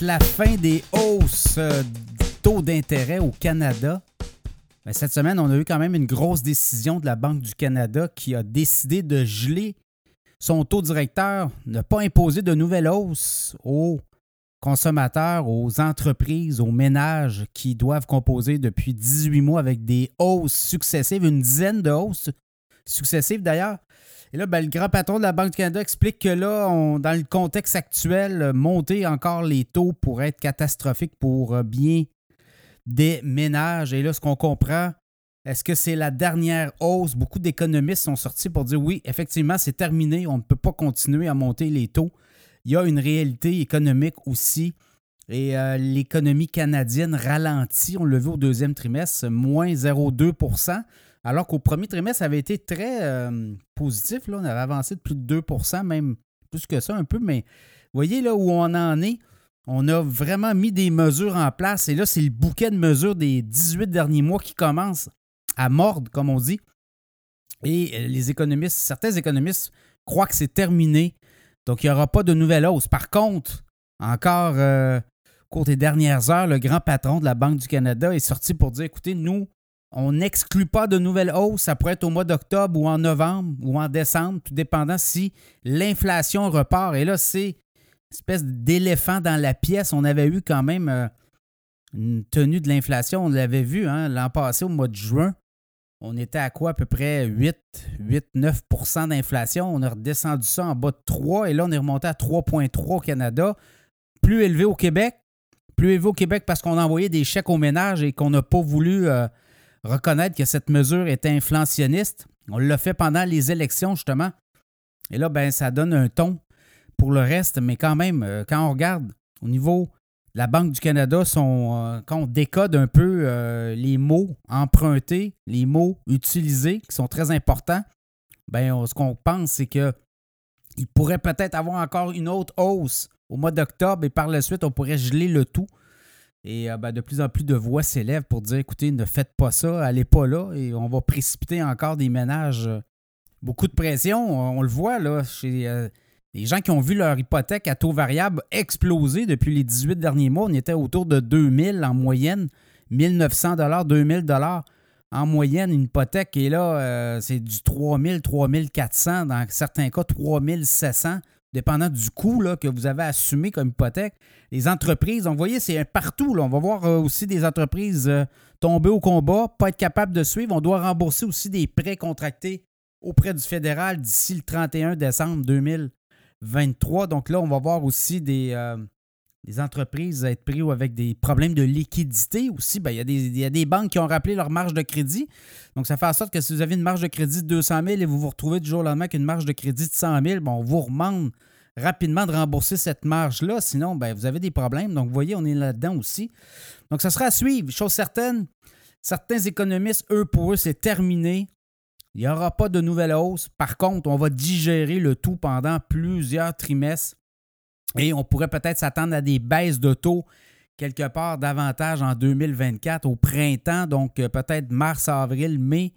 La fin des hausses euh, taux d'intérêt au Canada? Ben, cette semaine, on a eu quand même une grosse décision de la Banque du Canada qui a décidé de geler son taux directeur, ne pas imposer de nouvelles hausses aux consommateurs, aux entreprises, aux ménages qui doivent composer depuis 18 mois avec des hausses successives, une dizaine de hausses successives d'ailleurs. Et là, ben, le grand patron de la Banque du Canada explique que là, dans le contexte actuel, monter encore les taux pourrait être catastrophique pour euh, bien des ménages. Et là, ce qu'on comprend, est-ce que c'est la dernière hausse? Beaucoup d'économistes sont sortis pour dire oui, effectivement, c'est terminé. On ne peut pas continuer à monter les taux. Il y a une réalité économique aussi. Et euh, l'économie canadienne ralentit. On l'a vu au deuxième trimestre, moins 0,2% alors qu'au premier trimestre, ça avait été très euh, positif. Là. On avait avancé de plus de 2% même plus que ça un peu. Mais voyez là où on en est. On a vraiment mis des mesures en place. Et là, c'est le bouquet de mesures des 18 derniers mois qui commence à mordre, comme on dit. Et euh, les économistes, certains économistes croient que c'est terminé. Donc, il n'y aura pas de nouvelle hausse. Par contre, encore cours des dernières heures, le grand patron de la Banque du Canada est sorti pour dire écoutez, nous, on n'exclut pas de nouvelles hausses. Ça pourrait être au mois d'octobre ou en novembre ou en décembre, tout dépendant si l'inflation repart. Et là, c'est une espèce d'éléphant dans la pièce. On avait eu quand même euh, une tenue de l'inflation. On l'avait vu hein, l'an passé au mois de juin. On était à quoi à peu près 8, 8 9% d'inflation. On a redescendu ça en bas de 3 et là, on est remonté à 3,3 au Canada. Plus élevé au Québec. Plus élevé au Québec parce qu'on a envoyé des chèques aux ménages et qu'on n'a pas voulu. Euh, reconnaître que cette mesure était inflationniste. On l'a fait pendant les élections, justement. Et là, ben, ça donne un ton pour le reste, mais quand même, euh, quand on regarde au niveau de la Banque du Canada, euh, quand on décode un peu les mots empruntés, les mots utilisés, qui sont très importants, ben, ce qu'on pense, c'est que il pourrait peut-être avoir encore une autre hausse au mois d'octobre et par la suite, on pourrait geler le tout. Et euh, ben, de plus en plus de voix s'élèvent pour dire écoutez, ne faites pas ça, allez pas là, et on va précipiter encore des ménages. Euh, beaucoup de pression, on, le voit chez euh, les gens qui ont vu leur hypothèque à taux variable exploser depuis les 18 derniers mois. On était autour de 2000 en moyenne, 1900 2000 en moyenne, une hypothèque. Et là, c'est du 3000, 3400, dans certains cas 3700 dépendant du coût que vous avez assumé comme hypothèque. Les entreprises, donc vous voyez, c'est un partout. On va voir euh, aussi des entreprises euh, tomber au combat, pas être capables de suivre. On doit rembourser aussi des prêts contractés auprès du fédéral d'ici le 31 décembre 2023. Donc là, on va voir aussi des, euh, entreprises être prises avec des problèmes de liquidité aussi. Bien, il, y a des, des, banques qui ont rappelé leur marge de crédit. Donc, ça fait en sorte que si vous avez une marge de crédit de 200 000 et vous vous retrouvez du jour au lendemain avec une marge de crédit de 100 000, bon, on vous demande rapidement de rembourser cette marge-là. Sinon, ben, vous avez des problèmes. Donc, vous voyez, on est là-dedans aussi. Donc, ça sera à suivre. Chose certaine, certains économistes, eux, pour eux, c'est terminé. Il n'y aura pas de nouvelle hausse. Par contre, on va digérer le tout pendant plusieurs trimestres et on pourrait peut-être s'attendre à des baisses de taux quelque part davantage en 2024 au printemps, donc euh, peut-être mars, avril, mai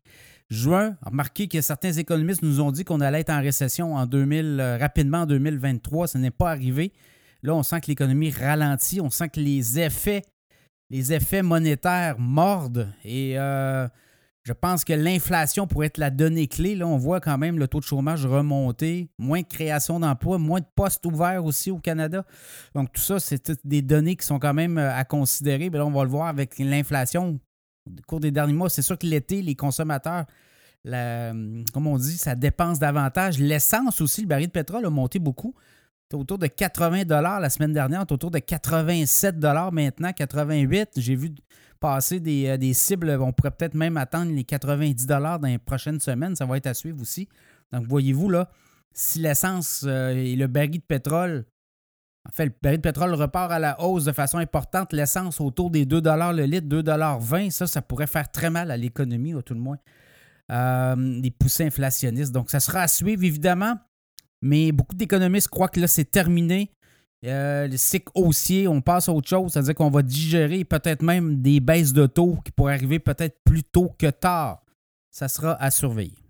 juin. Remarquez que certains économistes nous ont dit qu'on allait être en récession en 2000, euh, rapidement en 2023. Ce n'est pas arrivé. Là, on sent que l'économie ralentit. On sent que les effets, les effets monétaires mordent. Et euh, je pense que l'inflation pourrait être la donnée clé. Là, on voit quand même le taux de chômage remonter, moins de création d'emplois, moins de postes ouverts aussi au Canada. Donc, tout ça, c'est des données qui sont quand même euh, à considérer. Mais là, on va le voir avec l'inflation au cours des derniers mois, c'est sûr que l'été, les consommateurs, comme on dit, ça dépense davantage. L'essence aussi, le baril de pétrole a monté beaucoup. C'est autour de 80 la semaine dernière, autour de 87 maintenant, 88. J'ai vu passer des, euh, des, cibles, on pourrait peut-être même attendre les 90 dans les prochaines semaines. Ça va être à suivre aussi. Donc, voyez-vous, là, si l'essence euh, et le baril de pétrole en fait, le baril de pétrole repart à la hausse de façon importante. L'essence autour des 2 le litre, 2,20 ça, ça pourrait faire très mal à l'économie, à tout le moins. Euh, des poussées inflationnistes. Donc, ça sera à suivre, évidemment. Mais beaucoup d'économistes croient que là, c'est terminé. Euh, le cycle haussier, on passe à autre chose. C'est-à-dire qu'on va digérer peut-être même des baisses de taux qui pourraient arriver peut-être plus tôt que tard. Ça sera à surveiller.